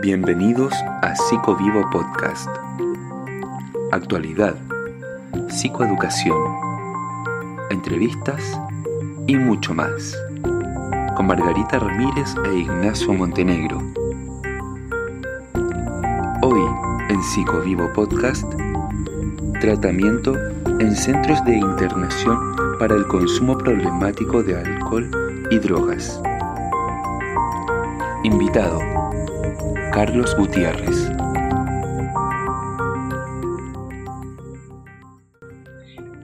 Bienvenidos a Psicovivo Podcast. Actualidad, psicoeducación, entrevistas y mucho más. Con Margarita Ramírez e Ignacio Montenegro. Hoy en Psicovivo Podcast, tratamiento en centros de internación para el consumo problemático de alcohol y drogas. Invitado Carlos Gutiérrez.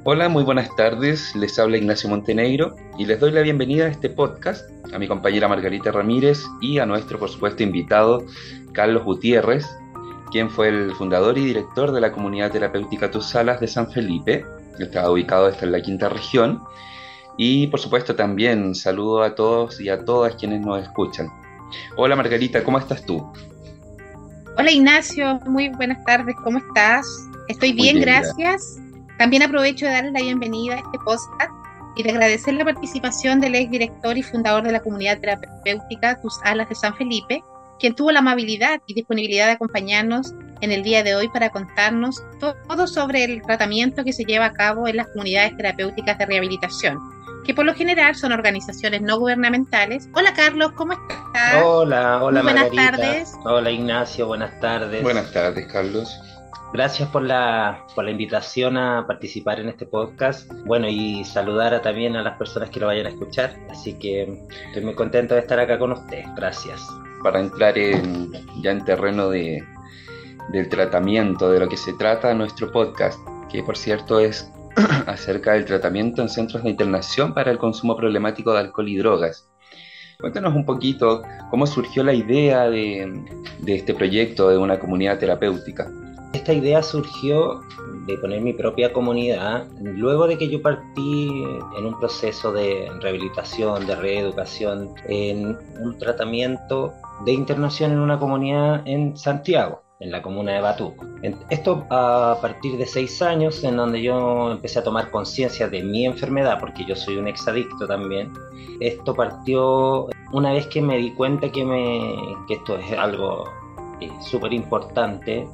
Hola, muy buenas tardes. Les habla Ignacio Montenegro y les doy la bienvenida a este podcast, a mi compañera Margarita Ramírez y a nuestro, por supuesto, invitado Carlos Gutiérrez, quien fue el fundador y director de la comunidad terapéutica Tus Salas de San Felipe, que está ubicado en la quinta región. Y por supuesto también saludo a todos y a todas quienes nos escuchan. Hola Margarita, ¿cómo estás tú? Hola Ignacio, muy buenas tardes, ¿cómo estás? Estoy bien, gracias. También aprovecho de darle la bienvenida a este podcast y de agradecer la participación del ex director y fundador de la comunidad terapéutica Tus Alas de San Felipe, quien tuvo la amabilidad y disponibilidad de acompañarnos en el día de hoy para contarnos todo sobre el tratamiento que se lleva a cabo en las comunidades terapéuticas de rehabilitación que por lo general son organizaciones no gubernamentales. Hola Carlos, ¿cómo estás? Hola, hola Buenas tardes. Hola Ignacio, buenas tardes. Buenas tardes, Carlos. Gracias por la, por la invitación a participar en este podcast. Bueno, y saludar a, también a las personas que lo vayan a escuchar. Así que estoy muy contento de estar acá con usted. Gracias. Para entrar en, ya en terreno de, del tratamiento, de lo que se trata nuestro podcast, que por cierto es acerca del tratamiento en centros de internación para el consumo problemático de alcohol y drogas. Cuéntanos un poquito cómo surgió la idea de, este proyecto de una comunidad terapéutica. Esta idea surgió de poner mi propia comunidad luego de que yo partí en un proceso de rehabilitación, de reeducación, en un tratamiento de internación en una comunidad en Santiago en la comuna de Batuco. Esto a partir de seis años, en donde yo empecé a tomar conciencia de mi enfermedad, porque yo soy un exadicto también. Esto partió una vez que me di cuenta que, me, que esto es algo eh, súper importante,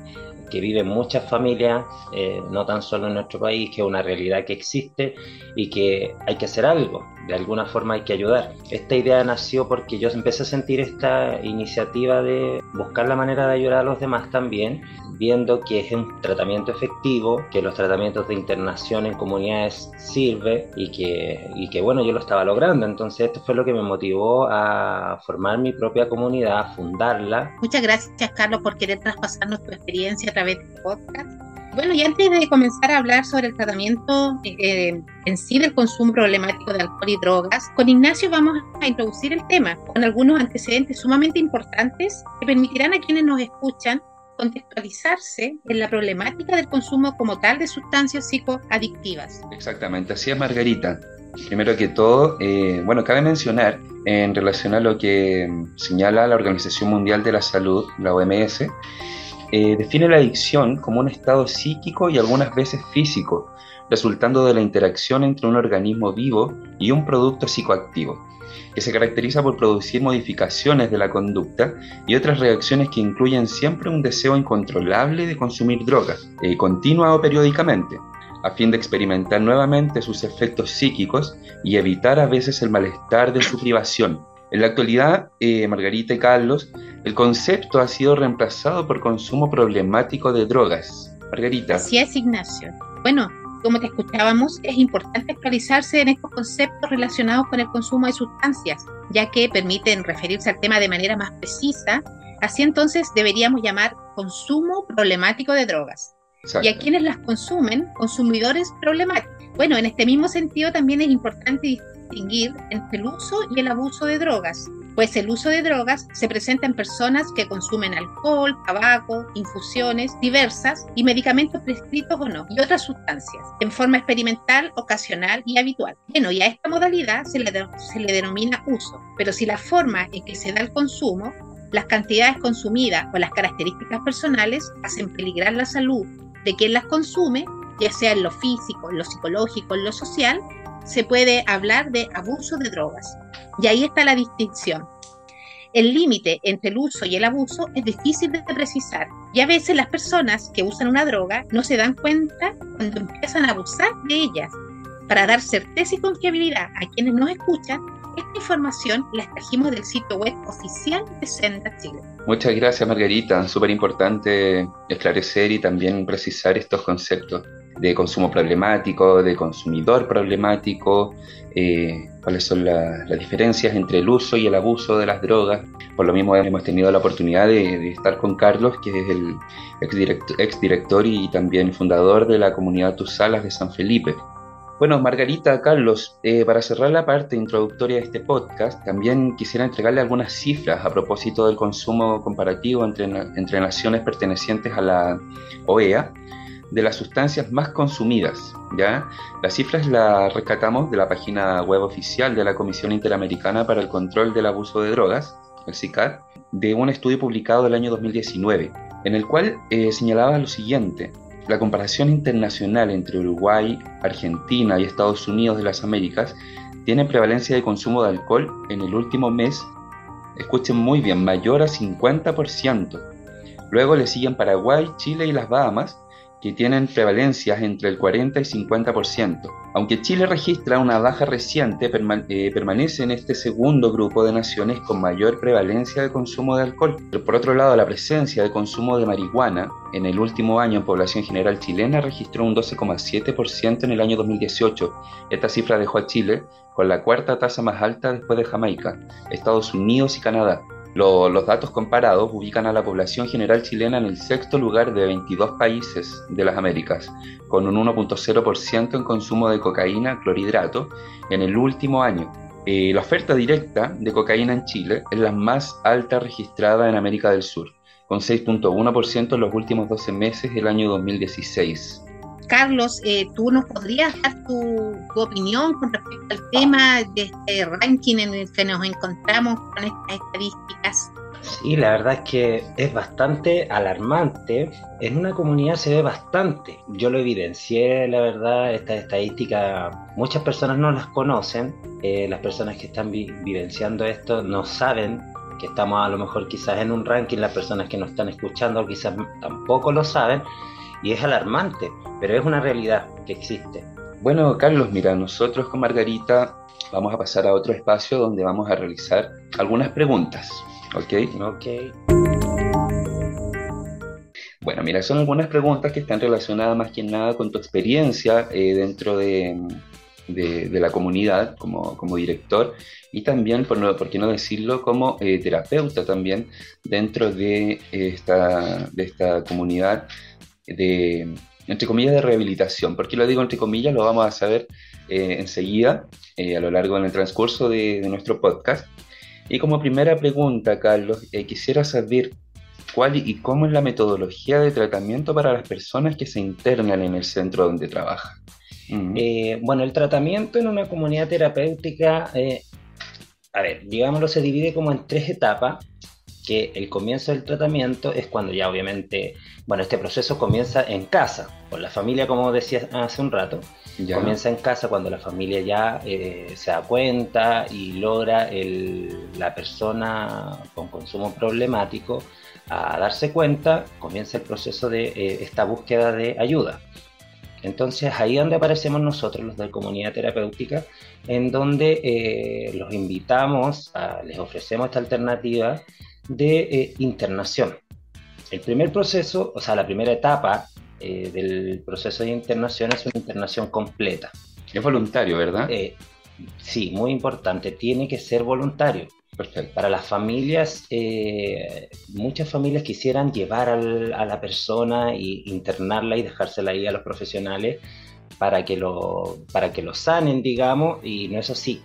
que viven muchas familias, eh, no tan solo en nuestro país, que es una realidad que existe y que hay que hacer algo, de alguna forma hay que ayudar. Esta idea nació porque yo empecé a sentir esta iniciativa de buscar la manera de ayudar a los demás también, viendo que es un tratamiento efectivo, que los tratamientos de internación en comunidades sirve y que, y que bueno, yo lo estaba logrando. Entonces esto fue lo que me motivó a formar mi propia comunidad, a fundarla. Muchas gracias Carlos por querer traspasarnos tu experiencia a través de este podcast. Bueno, y antes de comenzar a hablar sobre el tratamiento eh, en sí del consumo problemático de alcohol y drogas, con Ignacio vamos a introducir el tema con algunos antecedentes sumamente importantes que permitirán a quienes nos escuchan contextualizarse en la problemática del consumo como tal de sustancias psicoadictivas. Exactamente, así es Margarita. Primero que todo, eh, bueno, cabe mencionar en relación a lo que señala la Organización Mundial de la Salud, la OMS, eh, define la adicción como un estado psíquico y algunas veces físico, resultando de la interacción entre un organismo vivo y un producto psicoactivo, que se caracteriza por producir modificaciones de la conducta y otras reacciones que incluyen siempre un deseo incontrolable de consumir drogas, eh, continua o periódicamente, a fin de experimentar nuevamente sus efectos psíquicos y evitar a veces el malestar de su privación. En la actualidad, eh, Margarita y Carlos el concepto ha sido reemplazado por consumo problemático de drogas. Margarita. Así es, Ignacio. Bueno, como te escuchábamos, es importante actualizarse en estos conceptos relacionados con el consumo de sustancias, ya que permiten referirse al tema de manera más precisa. Así entonces deberíamos llamar consumo problemático de drogas. Y a quienes las consumen, consumidores problemáticos. Bueno, en este mismo sentido también es importante distinguir entre el uso y el abuso de drogas, pues el uso de drogas se presenta en personas que consumen alcohol, tabaco, infusiones diversas y medicamentos prescritos o no, y otras sustancias, en forma experimental, ocasional y habitual. Bueno, y a esta modalidad se le, se le denomina uso, pero si la forma en que se da el consumo, las cantidades consumidas o las características personales hacen peligrar la salud de quien las consume, ya sea en lo físico, en lo psicológico, en lo social, se puede hablar de abuso de drogas. Y ahí está la distinción. El límite entre el uso y el abuso es difícil de precisar y a veces las personas que usan una droga no se dan cuenta cuando empiezan a abusar de ellas. Para dar certeza y confiabilidad a quienes nos escuchan, esta información la extrajimos del sitio web oficial de Senda Chile. Muchas gracias Margarita, súper importante esclarecer y también precisar estos conceptos de consumo problemático, de consumidor problemático, eh, cuáles son las diferencias entre el uso y el abuso de las drogas. Por lo mismo hemos tenido la oportunidad de, estar con Carlos, que es el exdirector, exdirector y también fundador de la comunidad Tusalas de San Felipe. Bueno, Margarita, Carlos, eh, para cerrar la parte introductoria de este podcast, también quisiera entregarle algunas cifras a propósito del consumo comparativo entre, entre naciones pertenecientes a la OEA de las sustancias más consumidas. ¿ya? Las cifras las rescatamos de la página web oficial de la Comisión Interamericana para el Control del Abuso de Drogas, el CICAR, de un estudio publicado del año 2019, en el cual eh, señalaba lo siguiente. La comparación internacional entre Uruguay, Argentina y Estados Unidos de las Américas tiene prevalencia de consumo de alcohol en el último mes, escuchen muy bien, mayor a 50%. Luego le siguen Paraguay, Chile y las Bahamas, que tienen prevalencias entre el 40 y 50%. Aunque Chile registra una baja reciente, eh, permanece en este segundo grupo de naciones con mayor prevalencia de consumo de alcohol. Pero por otro lado, la presencia de consumo de marihuana en el último año en población general chilena registró un 12,7% en el año 2018. Esta cifra dejó a Chile con la cuarta tasa más alta después de Jamaica, Estados Unidos y Canadá los datos comparados ubican a la población general chilena en el sexto lugar de 22 países de las Américas, con un 1.0% en consumo de cocaína clorhidrato en el último año. Eh, la oferta directa de cocaína en Chile es la más alta registrada en América del Sur, con 6.1% en los últimos 12 meses del año 2016. Carlos, eh, ¿tú nos podrías dar tu, opinión con respecto al tema de este ranking en el que nos encontramos con estas estadísticas? Sí, la verdad es que es bastante alarmante. En una comunidad se ve bastante. Yo lo evidencié, la verdad, esta estadística, muchas personas no las conocen. Eh, las personas que están vivenciando esto no saben que estamos a lo mejor quizás en un ranking, las personas que nos están escuchando quizás tampoco lo saben y es alarmante, pero es una realidad que existe. Bueno, Carlos, mira, nosotros con Margarita vamos a pasar a otro espacio donde vamos a realizar algunas preguntas, ¿ok? Ok. Bueno, mira, son algunas preguntas que están relacionadas más que nada con tu experiencia eh, dentro de, la comunidad como, director y también, por, no, por qué no decirlo, como eh, terapeuta también dentro de esta, de esta comunidad de, entre comillas, de rehabilitación. ¿Por qué lo digo entre comillas? Lo vamos a saber eh, enseguida, eh, a lo largo del transcurso de, nuestro podcast. Y como primera pregunta, Carlos, eh, quisiera saber cuál y cómo es la metodología de tratamiento para las personas que se internan en el centro donde trabajan. bueno, el tratamiento en una comunidad terapéutica, a ver, digámoslo, se divide como en tres etapas que el comienzo del tratamiento es cuando ya obviamente, bueno, este proceso comienza en casa, con la familia, como decía hace un rato, comienza en casa cuando la familia ya eh, se da cuenta y logra el, la persona con consumo problemático a darse cuenta, comienza el proceso de eh, esta búsqueda de ayuda. Entonces ahí donde aparecemos nosotros, los de comunidad terapéutica, en donde eh, los invitamos, les ofrecemos esta alternativa de eh, internación. El primer proceso, o sea, la primera etapa eh, del proceso de internación es una internación completa. Es voluntario, ¿verdad? Eh, sí, muy importante, tiene que ser voluntario. Perfecto. Para las familias, muchas familias quisieran llevar a la persona e internarla y dejársela ahí a los profesionales para que lo, para que lo sanen, digamos, y no es así,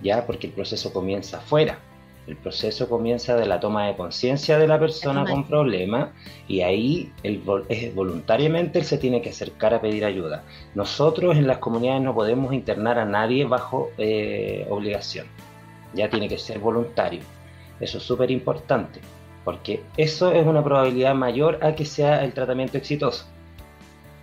ya porque el proceso comienza afuera. El proceso comienza de la toma de conciencia de la persona con problemas y ahí el, voluntariamente él se tiene que acercar a pedir ayuda. Nosotros en las comunidades no podemos internar a nadie bajo eh, obligación. Ya tiene que ser voluntario. Eso es súper importante porque eso es una probabilidad mayor a que sea el tratamiento exitoso.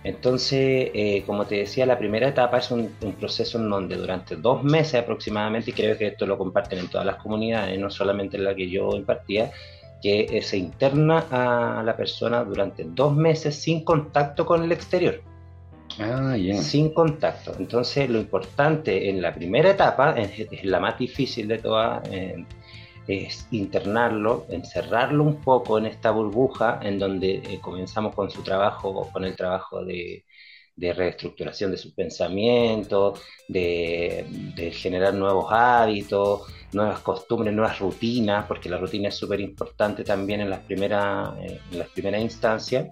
Entonces, eh, como te decía, la primera etapa es un, proceso en donde durante dos meses aproximadamente, y creo que esto lo comparten en todas las comunidades, no solamente en la que yo impartía, que eh, se interna a la persona durante dos meses sin contacto con el exterior. Ah, sin contacto. Entonces, lo importante en la primera etapa, es, la más difícil de todas, eh, es internarlo, encerrarlo un poco en esta burbuja en donde eh, comenzamos con su trabajo, con el trabajo de, reestructuración de sus pensamientos, de, generar nuevos hábitos, nuevas costumbres, nuevas rutinas, porque la rutina es súper importante también en las primeras, eh, en las primeras instancias.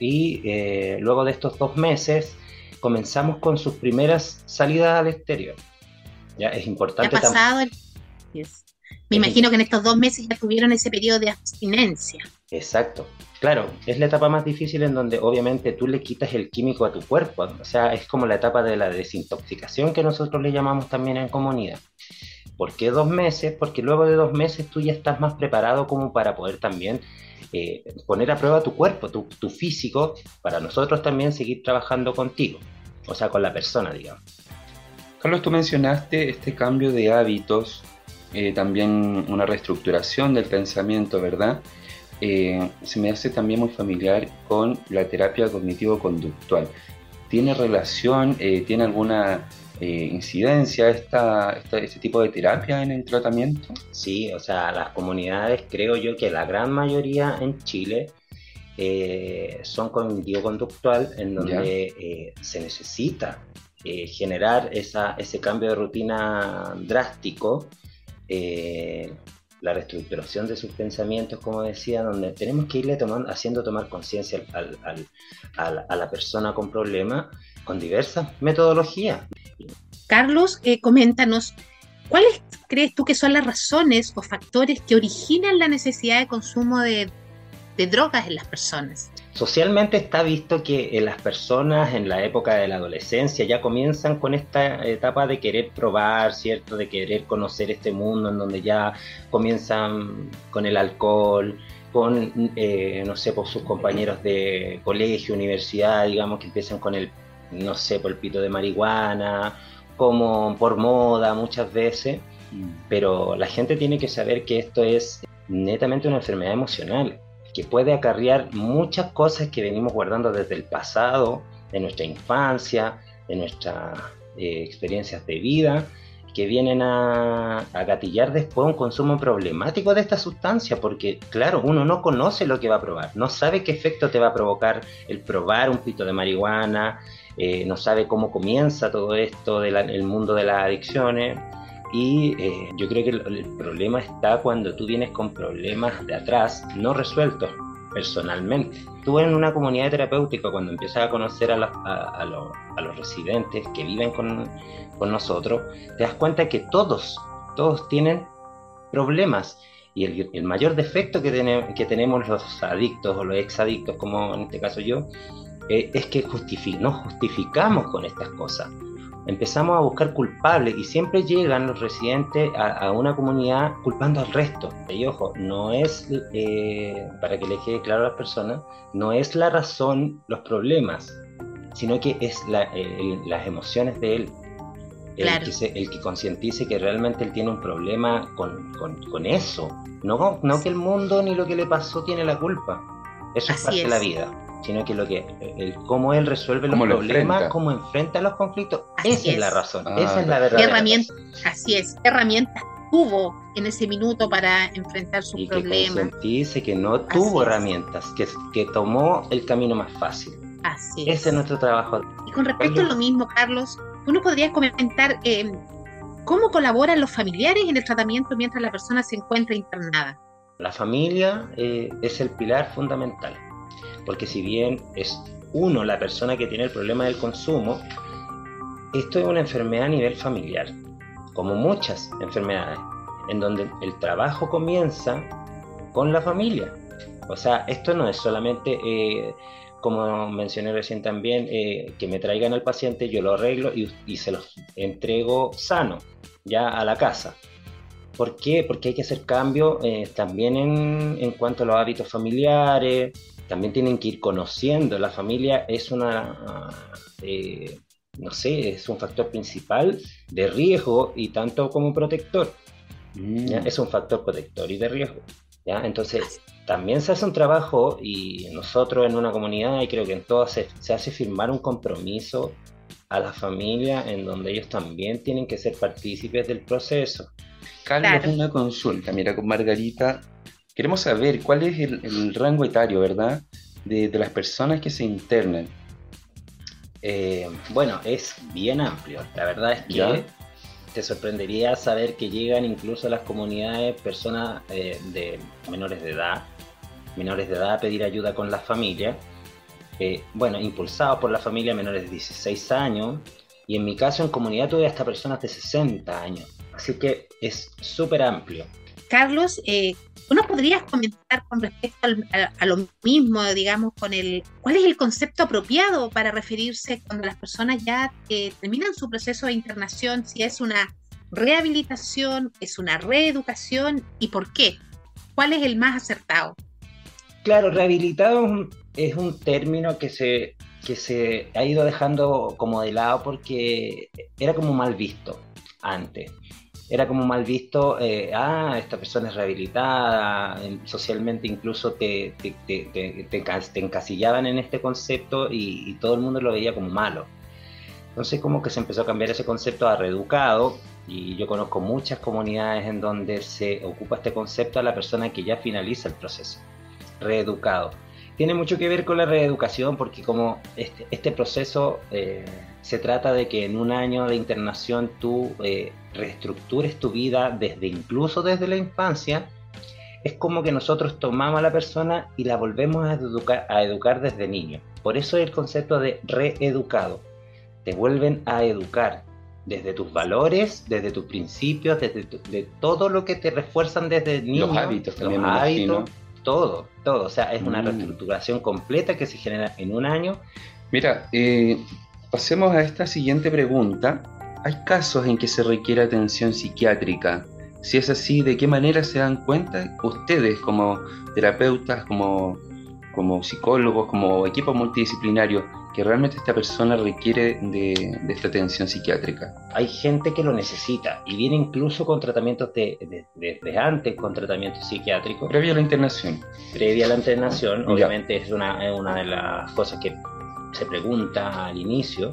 Y eh, luego de estos dos meses comenzamos con sus primeras salidas al exterior. Ya es importante. ¿Qué ha pasado? Me imagino que en estos dos meses ya tuvieron ese periodo de abstinencia. Exacto. Claro, es la etapa más difícil en donde obviamente tú le quitas el químico a tu cuerpo. O sea, es como la etapa de la desintoxicación que nosotros le llamamos también en comunidad. ¿Por qué dos meses? Porque luego de dos meses tú ya estás más preparado como para poder también eh, poner a prueba tu cuerpo, tu, tu físico, para nosotros también seguir trabajando contigo, o sea, con la persona, digamos. Carlos, tú mencionaste este cambio de hábitos eh, también una reestructuración del pensamiento, ¿verdad? Eh, se me hace también muy familiar con la terapia cognitivo-conductual. ¿Tiene relación, eh, tiene alguna incidencia esta, este tipo de terapia en el tratamiento? Sí, o sea, las comunidades creo yo que la gran mayoría en Chile son cognitivo-conductual en donde se necesita generar esa, ese cambio de rutina drástico eh, la reestructuración de sus pensamientos, como decía, donde tenemos que irle tomando, haciendo tomar conciencia a la persona con problemas con diversas metodologías. Carlos, eh, coméntanos, ¿cuáles crees tú que son las razones o factores que originan la necesidad de consumo de drogas en las personas? Socialmente está visto que las personas en la época de la adolescencia ya comienzan con esta etapa de querer probar, ¿cierto? De querer conocer este mundo en donde ya comienzan con el alcohol, con, eh, no sé, por sus compañeros de colegio, universidad, digamos, que empiezan con el, no sé, por el pito de marihuana, como por moda muchas veces, mm. pero la gente tiene que saber que esto es netamente una enfermedad emocional que puede acarrear muchas cosas que venimos guardando desde el pasado, de nuestra infancia, de nuestras eh, experiencias de vida, que vienen a, gatillar después un consumo problemático de esta sustancia, porque claro, uno no conoce lo que va a probar, no sabe qué efecto te va a provocar el probar un pito de marihuana, eh, no sabe cómo comienza todo esto del mundo de las adicciones. Y eh, yo creo que el, problema está cuando tú vienes con problemas de atrás no resueltos personalmente. Tú en una comunidad terapéutica, cuando empiezas a conocer a, a, los residentes que viven con, con, nosotros, te das cuenta que todos, todos tienen problemas. Y el, mayor defecto que, que tenemos los adictos o los exadictos, como en este caso yo, eh, es que justific nos justificamos con estas cosas empezamos a buscar culpables y siempre llegan los residentes a, una comunidad culpando al resto. Y ojo, no es, eh, para que le quede claro a las personas, no es la razón los problemas, sino que es las emociones de él. El, que el que concientice que realmente él tiene un problema con, con, eso. No, no que el mundo ni lo que le pasó tiene la culpa. Eso es parte de la vida sino que lo que el, cómo él resuelve los problemas, cómo enfrenta los conflictos, esa es. la razón, ah, esa es la verdad. Herramientas, así es, herramientas tuvo en ese minuto para enfrentar sus problemas. Que dice que no tuvo herramientas, que, que tomó el camino más fácil. Así es. Ese es nuestro trabajo. Y con respecto a lo mismo, Carlos, ¿tú nos podrías comentar eh, cómo colaboran los familiares en el tratamiento mientras la persona se encuentra internada? La familia eh, es el pilar fundamental porque si bien es uno la persona que tiene el problema del consumo, esto es una enfermedad a nivel familiar, como muchas enfermedades, en donde el trabajo comienza con la familia. O sea, esto no es solamente, eh, como mencioné recién también, eh, que me traigan al paciente, yo lo arreglo y, se los entrego sano, ya a la casa. ¿Por qué? Porque hay que hacer cambio eh, también en, en, cuanto a los hábitos familiares, también tienen que ir conociendo. La familia es una, eh, no sé, es un factor principal de riesgo y tanto como protector. Mm. Es un factor protector y de riesgo. ¿ya? Entonces, también se hace un trabajo y nosotros en una comunidad, y creo que en todas, se, se hace firmar un compromiso a la familia en donde ellos también tienen que ser partícipes del proceso. Carlos, una consulta, mira, con Margarita, queremos saber cuál es el, rango etario, ¿verdad? De, las personas que se internan. Eh, bueno, es bien amplio. La verdad es que te sorprendería saber que llegan incluso a las comunidades personas eh, de menores de edad, menores de edad a pedir ayuda con la familia eh, bueno, impulsados por la familia menores de 16 años, y en mi caso en comunidad tuve hasta personas de 60 años. Así que es súper amplio. Carlos, eh, ¿uno podrías comentar con respecto a, lo mismo, digamos, con el cuál es el concepto apropiado para referirse cuando las personas ya eh, terminan su proceso de internación, si es una rehabilitación, es una reeducación y por qué? ¿Cuál es el más acertado? Claro, rehabilitado es un es un término que se, que se ha ido dejando como de lado porque era como mal visto antes. Era como mal visto, eh, ah, esta persona es rehabilitada, socialmente incluso te, te, te, te, encasillaban en este concepto y, y, todo el mundo lo veía como malo. Entonces como que se empezó a cambiar ese concepto a reeducado y yo conozco muchas comunidades en donde se ocupa este concepto a la persona que ya finaliza el proceso, reeducado tiene mucho que ver con la reeducación porque como este, este proceso eh, se trata de que en un año de internación tú eh, reestructures tu vida desde incluso desde la infancia, es como que nosotros tomamos a la persona y la volvemos a educar, a educar desde niño. Por eso es el concepto de reeducado. Te vuelven a educar desde tus valores, desde tus principios, desde de todo lo que te refuerzan desde niño. Los hábitos también. Los hábitos, todo, todo. O sea, es una mm. reestructuración completa que se genera en un año. Mira, eh, pasemos a esta siguiente pregunta. ¿Hay casos en que se requiere atención psiquiátrica? Si es así, ¿de qué manera se dan cuenta ustedes como terapeutas, como, como psicólogos, como equipo multidisciplinario, que realmente esta persona requiere de, esta atención psiquiátrica. Hay gente que lo necesita y viene incluso con tratamientos desde de, antes, con tratamientos psiquiátricos. Previa a la internación. Previa a la internación, obviamente es una, es una de las cosas que se pregunta al inicio,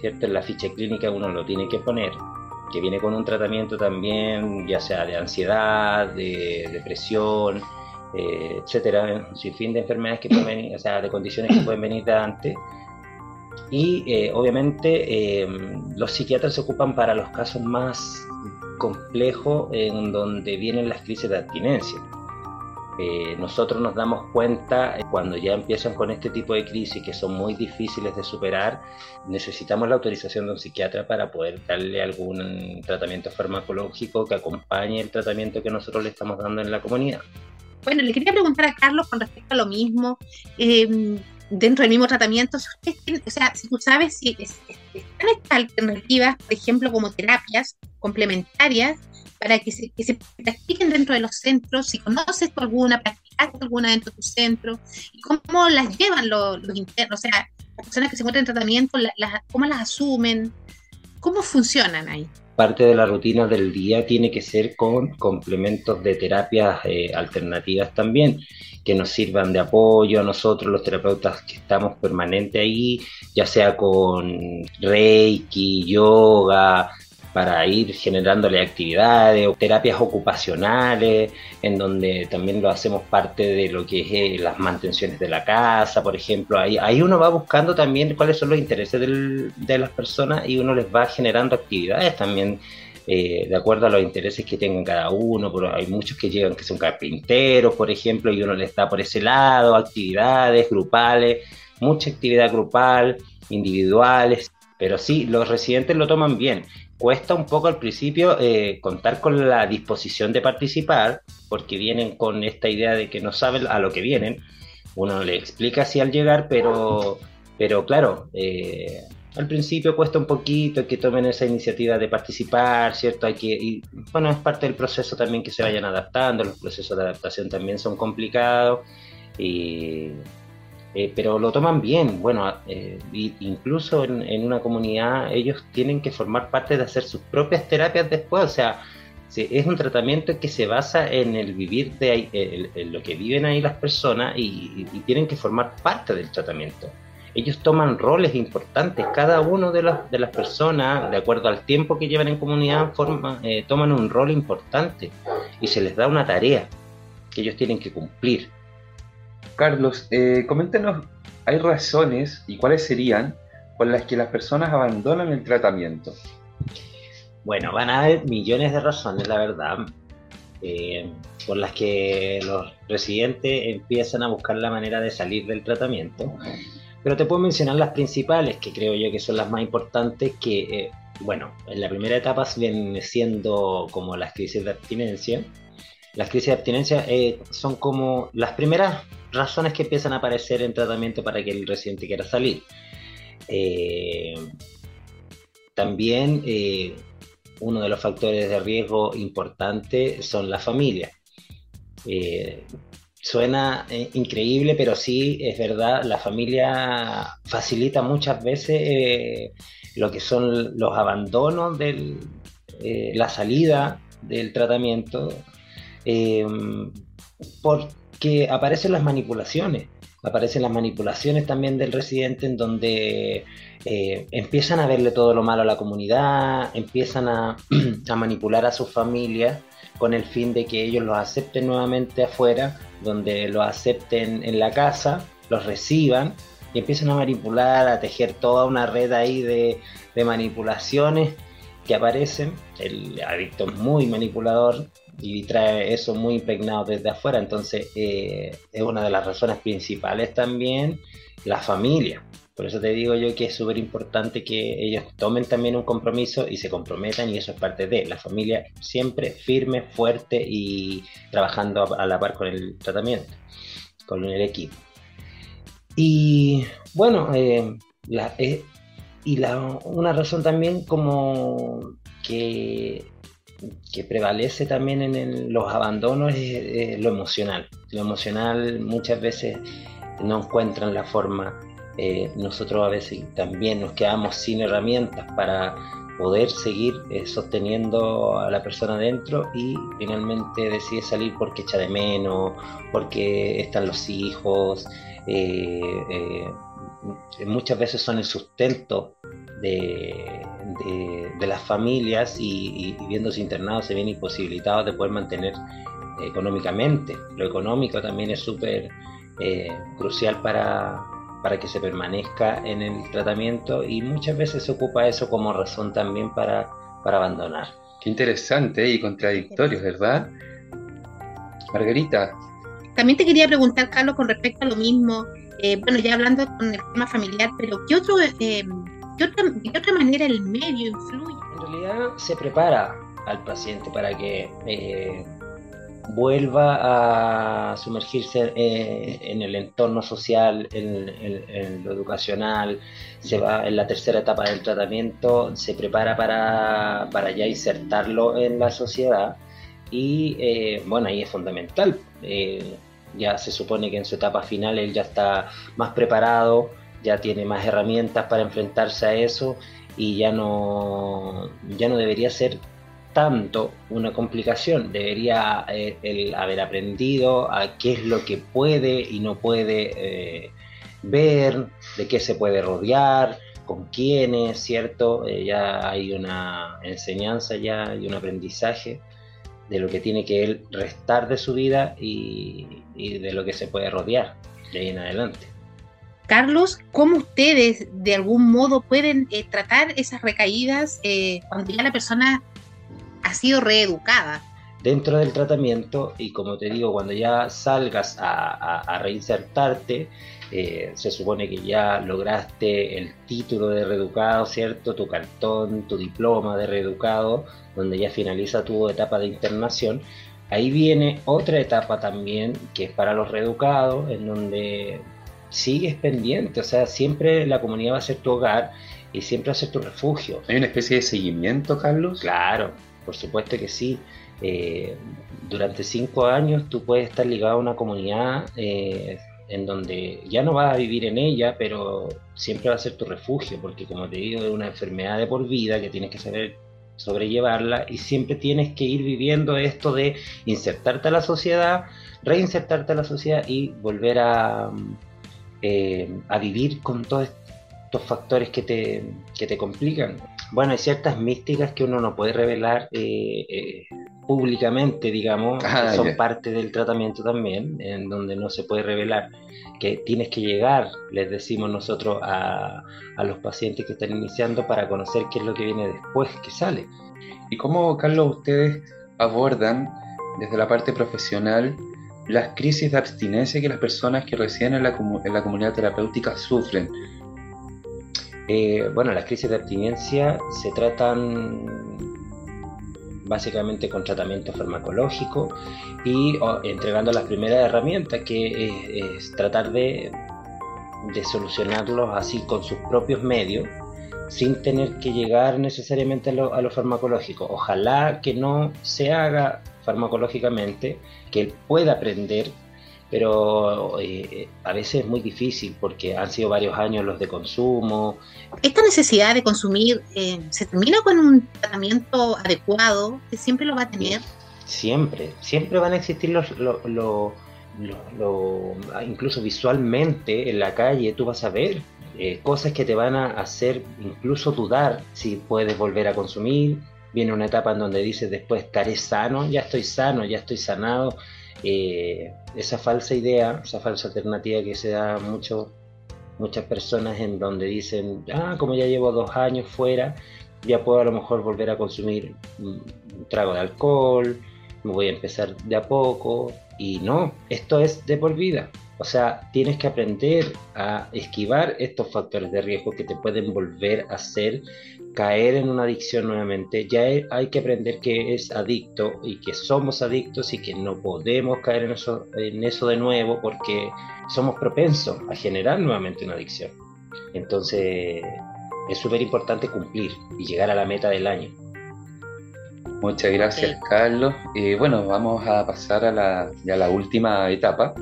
¿cierto? En la ficha clínica uno lo tiene que poner, que viene con un tratamiento también, ya sea de ansiedad, de depresión, eh, etcétera, un sinfín de enfermedades que pueden venir, o sea, de condiciones que pueden venir de antes y eh, obviamente eh, los psiquiatras se ocupan para los casos más complejos en donde vienen las crisis de abstinencia. Eh, nosotros nos damos cuenta cuando ya empiezan con este tipo de crisis que son muy difíciles de superar, necesitamos la autorización de un psiquiatra para poder darle algún tratamiento farmacológico que acompañe el tratamiento que nosotros le estamos dando en la comunidad. Bueno, le quería preguntar a Carlos con respecto a lo mismo dentro del mismo tratamiento, si o sea, si tú sabes si están estas alternativas, por ejemplo, como terapias complementarias, para que se, que practiquen dentro de los centros, si conoces tú alguna, practicaste alguna dentro de tu centro, y cómo las llevan los, internos, o sea, las personas que se encuentran en tratamiento, cómo las asumen, cómo funcionan ahí parte de la rutina del día tiene que ser con complementos de terapias eh, alternativas también, que nos sirvan de apoyo a nosotros, los terapeutas que estamos permanente ahí, ya sea con reiki, yoga, para ir generándole actividades o terapias ocupacionales, en donde también lo hacemos parte de lo que es eh, las mantenciones de la casa, por ejemplo. Ahí, uno va buscando también cuáles son los intereses de las personas y uno les va generando actividades también. Eh, de acuerdo a los intereses que tengan cada uno, pero hay muchos que llegan que son carpinteros, por ejemplo, y uno les da por ese lado actividades grupales, mucha actividad grupal, individuales, pero sí, los residentes lo toman bien cuesta un poco al principio eh, contar con la disposición de participar, porque vienen con esta idea de que no saben a lo que vienen. Uno le explica así al llegar, pero, pero claro, eh, al principio cuesta un poquito que tomen esa iniciativa de participar, ¿cierto? Hay que, y, bueno, es parte del proceso también que se vayan adaptando, los procesos de adaptación también son complicados y eh, pero lo toman bien. Bueno, eh, incluso en, una comunidad ellos tienen que formar parte de hacer sus propias terapias después, o sea, es un tratamiento que se basa en el vivir de ahí, en, lo que viven ahí las personas y, tienen que formar parte del tratamiento. Ellos toman roles importantes, cada uno de, de las personas, de acuerdo al tiempo que llevan en comunidad, forma, eh, toman un rol importante y se les da una tarea que ellos tienen que cumplir. Carlos, eh, coméntenos, ¿hay razones y cuáles serían por las que las personas abandonan el tratamiento? Bueno, van a haber millones de razones, la verdad, eh, por las que los residentes empiezan a buscar la manera de salir del tratamiento. Pero te puedo mencionar las principales, que creo yo que son las más importantes, que, eh, bueno, en la primera etapa vienen siendo como las crisis de abstinencia. Las crisis de abstinencia eh, son como las primeras razones que empiezan a aparecer en tratamiento para que el residente quiera salir. Eh, también eh, uno de los factores de riesgo importante son las familias. Suena increíble, pero sí es verdad, la familia facilita muchas veces lo que son los abandonos de la salida del tratamiento. Por que aparecen las manipulaciones. Aparecen las manipulaciones también del residente en donde eh, empiezan a verle todo lo malo a la comunidad, empiezan a, manipular a sus familias con el fin de que ellos los acepten nuevamente afuera, donde los acepten en la casa, los reciban y empiezan a manipular, a tejer toda una red ahí de, de manipulaciones que aparecen. El adicto es muy manipulador, y trae eso muy impregnado desde afuera. Entonces, eh, es una de las razones principales también la familia. Por eso te digo yo que es súper importante que ellos tomen también un compromiso y se comprometan y eso es parte de la familia siempre firme, fuerte y trabajando a la par con el tratamiento, con el equipo. Y bueno, eh, eh, y la, una razón también como que que prevalece también en los abandonos es, lo emocional. Lo emocional muchas veces no encuentran la forma. Eh, nosotros a veces también nos quedamos sin herramientas para poder seguir eh, sosteniendo a la persona dentro y finalmente decide salir porque echa de menos, porque están los hijos, eh, muchas veces son el sustento de, las familias y, viéndose internados se ven imposibilitados de poder mantener económicamente. Lo económico también es súper eh, crucial para, para que se permanezca en el tratamiento y muchas veces se ocupa eso como razón también para, para abandonar. Qué interesante y contradictorio, ¿verdad? Margarita. También te quería preguntar, Carlos, con respecto a lo mismo. Eh, bueno, ya hablando con el tema familiar, pero ¿qué, otro, eh, ¿de otra manera el medio influye? En realidad se prepara al paciente para que eh, vuelva a sumergirse en el entorno social, en, lo educacional, se va en la tercera etapa del tratamiento, se prepara para, para ya insertarlo en la sociedad y bueno, ahí es fundamental ya se supone que en su etapa final él ya está más preparado, ya tiene más herramientas para enfrentarse a eso y ya no, ya no debería ser tanto una complicación, debería eh, él haber aprendido a qué es lo que puede y no puede eh, ver, de qué se puede rodear, con quiénes, ¿cierto? Eh, ya hay una enseñanza ya y un aprendizaje de lo que tiene que él restar de su vida y, de lo que se puede rodear de ahí en adelante. Carlos, ¿cómo ustedes de algún modo pueden eh, tratar esas recaídas eh, cuando ya la persona ha sido reeducada? Dentro del tratamiento y como te digo, cuando ya salgas a reinsertarte, eh, se supone que ya lograste el título de reeducado, ¿cierto? Tu cartón, tu diploma de reeducado, donde ya finaliza tu etapa de internación. Ahí viene otra etapa también que es para los reeducados, en donde sigues pendiente, o sea, siempre la comunidad va a ser tu hogar y siempre va a ser tu refugio. ¿Hay una especie de seguimiento, Carlos? Claro, por supuesto que sí. Eh, durante cinco años tú puedes estar ligado a una comunidad eh, en donde ya no vas a vivir en ella, pero siempre va a ser tu refugio, porque como te digo, es una enfermedad de por vida que tienes que saber sobrellevarla y siempre tienes que ir viviendo esto de insertarte a la sociedad, reinsertarte a la sociedad y volver a, eh, a vivir con todos estos factores que te, que te complican. Bueno, hay ciertas místicas que uno no puede revelar eh, eh, públicamente, digamos, ah, que son parte del tratamiento también, en donde no se puede revelar que tienes que llegar, les decimos nosotros a, a los pacientes que están iniciando para conocer qué es lo que viene después que sale. ¿Y cómo, Carlos, ustedes abordan desde la parte profesional las crisis de abstinencia que las personas que residen en la, en la comunidad terapéutica sufren? Eh, bueno, las crisis de abstinencia se tratan básicamente con tratamiento farmacológico y entregando las primeras herramientas que es, tratar de, de solucionarlos así con sus propios medios sin tener que llegar necesariamente a lo, a lo, farmacológico. Ojalá que no se haga farmacológicamente, que él pueda aprender pero eh, a veces es muy difícil porque han sido varios años los de consumo. Esta necesidad de consumir eh, se termina con un tratamiento adecuado que siempre lo va a tener. Siempre, siempre van a existir los, incluso visualmente en la calle tú vas a ver eh, cosas que te van a hacer incluso dudar si puedes volver a consumir. Viene una etapa en donde dices después estaré sano, ya estoy sano, ya estoy sanado eh, esa falsa idea, esa falsa alternativa que se da mucho, muchas personas en donde dicen, ah, como ya llevo dos años fuera, ya puedo a lo mejor volver a consumir un trago de alcohol, me voy a empezar de a poco, y no, esto es de por vida. O sea, tienes que aprender a esquivar estos factores de riesgo que te pueden volver a hacer caer en una adicción nuevamente. Ya hay que aprender que es adicto y que somos adictos y que no podemos caer en eso, en eso de nuevo porque somos propensos a generar nuevamente una adicción. Entonces, es súper importante cumplir y llegar a la meta del año. Muchas gracias, Carlos. Eh, bueno, vamos a pasar a la, a la última etapa,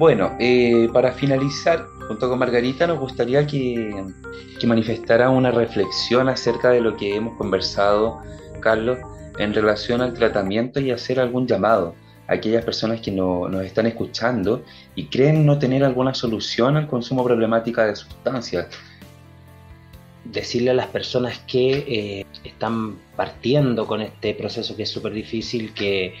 Bueno, eh, para finalizar, junto con Margarita, nos gustaría que, manifestara una reflexión acerca de lo que hemos conversado, Carlos, en relación al tratamiento y hacer algún llamado a aquellas personas que nos están escuchando y creen no tener alguna solución al consumo problemática de sustancias. Decirle a las personas que eh, están partiendo con este proceso que es súper difícil, que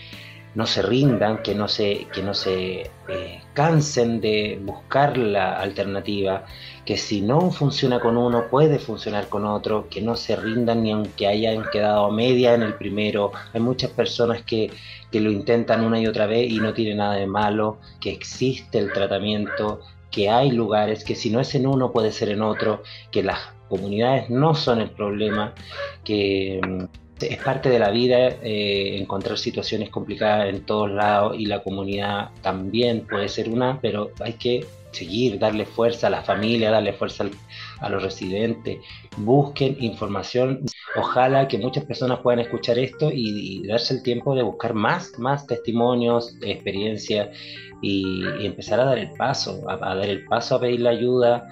no se rindan, que no se, que no se eh, cansen de buscar la alternativa, que si no funciona con uno puede funcionar con otro, que no se rindan ni aunque hayan quedado a media en el primero. Hay muchas personas que, que lo intentan una y otra vez y no tiene nada de malo, que existe el tratamiento, que hay lugares, que si no es en uno puede ser en otro, que las comunidades no son el problema, que es parte de la vida eh, encontrar situaciones complicadas en todos lados y la comunidad también puede ser una, pero hay que seguir, darle fuerza a la familia, darle fuerza a los residentes, busquen información. Ojalá que muchas personas puedan escuchar esto y, darse el tiempo de buscar más, más testimonios, experiencias y, empezar a dar el paso, a, dar el paso a pedir la ayuda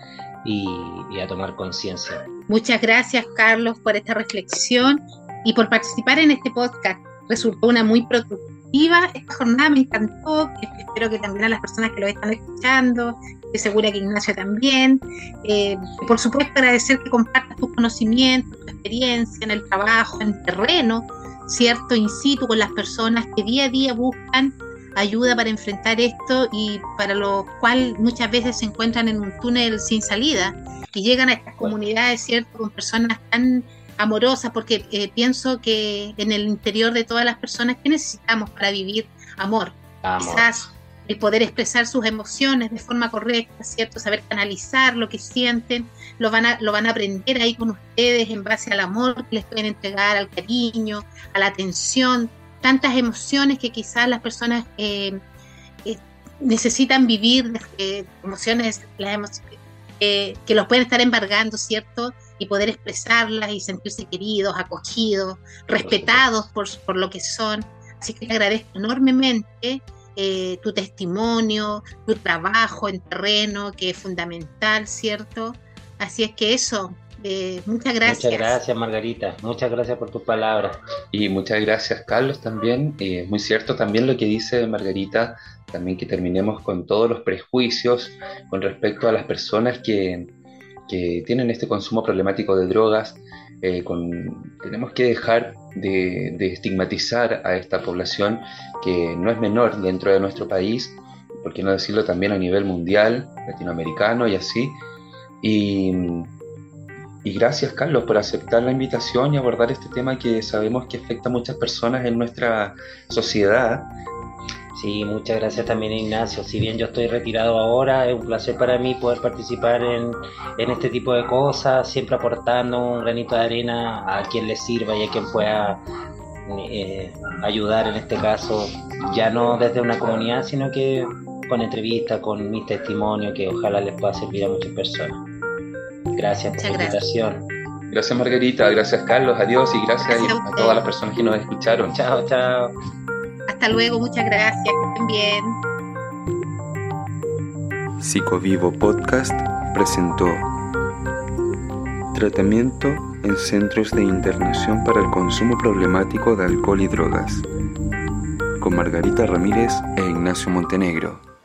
y, y a tomar conciencia. Muchas gracias, Carlos, por esta reflexión y por participar en este podcast. Resultó una muy productiva. Esta jornada me encantó. Espero que también a las personas que lo están escuchando, estoy segura que Ignacio también. Eh, por supuesto, agradecer que compartas tus conocimientos, tu experiencia en el trabajo, en terreno, ¿cierto? In situ con las personas que día a día buscan ayuda para enfrentar esto y para lo cual muchas veces se encuentran en un túnel sin salida y llegan a estas comunidades, ¿cierto? Con personas tan amorosa, porque eh, pienso que en el interior de todas las personas, ¿qué necesitamos para vivir amor? Quizás el poder expresar sus emociones de forma correcta, ¿cierto? Saber canalizar lo que sienten, lo van a, lo van a aprender ahí con ustedes en base al amor que les pueden entregar, al cariño, a la atención, tantas emociones que quizás las personas eh, eh, necesitan vivir, emociones, las emociones que los pueden estar embargando, ¿cierto? Y poder expresarlas y sentirse queridos, acogidos, respetados por, por lo que son. Así que le agradezco enormemente eh, tu testimonio, tu trabajo en terreno, que es fundamental, ¿cierto? Así es que eso, eh, muchas gracias. Muchas gracias, Margarita. Muchas gracias por tus palabras. Y muchas gracias, Carlos, también. Eh, muy cierto también lo que dice Margarita, también que terminemos con todos los prejuicios con respecto a las personas que, que tienen este consumo problemático de drogas. Eh, tenemos que dejar de, de estigmatizar a esta población que no es menor dentro de nuestro país, por qué no decirlo también a nivel mundial, latinoamericano y así. Y y gracias, Carlos, por aceptar la invitación y abordar este tema que sabemos que afecta a muchas personas en nuestra sociedad. Sí, muchas gracias también, Ignacio. Si bien yo estoy retirado ahora, es un placer para mí poder participar en, este tipo de cosas, siempre aportando un granito de arena a quien le sirva y a quien pueda eh, ayudar en este caso, ya no desde una comunidad, sino que con entrevistas, con mi testimonio, que ojalá les pueda servir a muchas personas. Gracias por la invitación. Gracias Margarita, gracias Carlos, adiós y gracias, a, todas las personas que nos escucharon. Chao, chao. Hasta luego, muchas gracias, estén bien. Psicovivo Podcast presentó Tratamiento en Centros de Internación para el Consumo Problemático de Alcohol y Drogas con Margarita Ramírez e Ignacio Montenegro.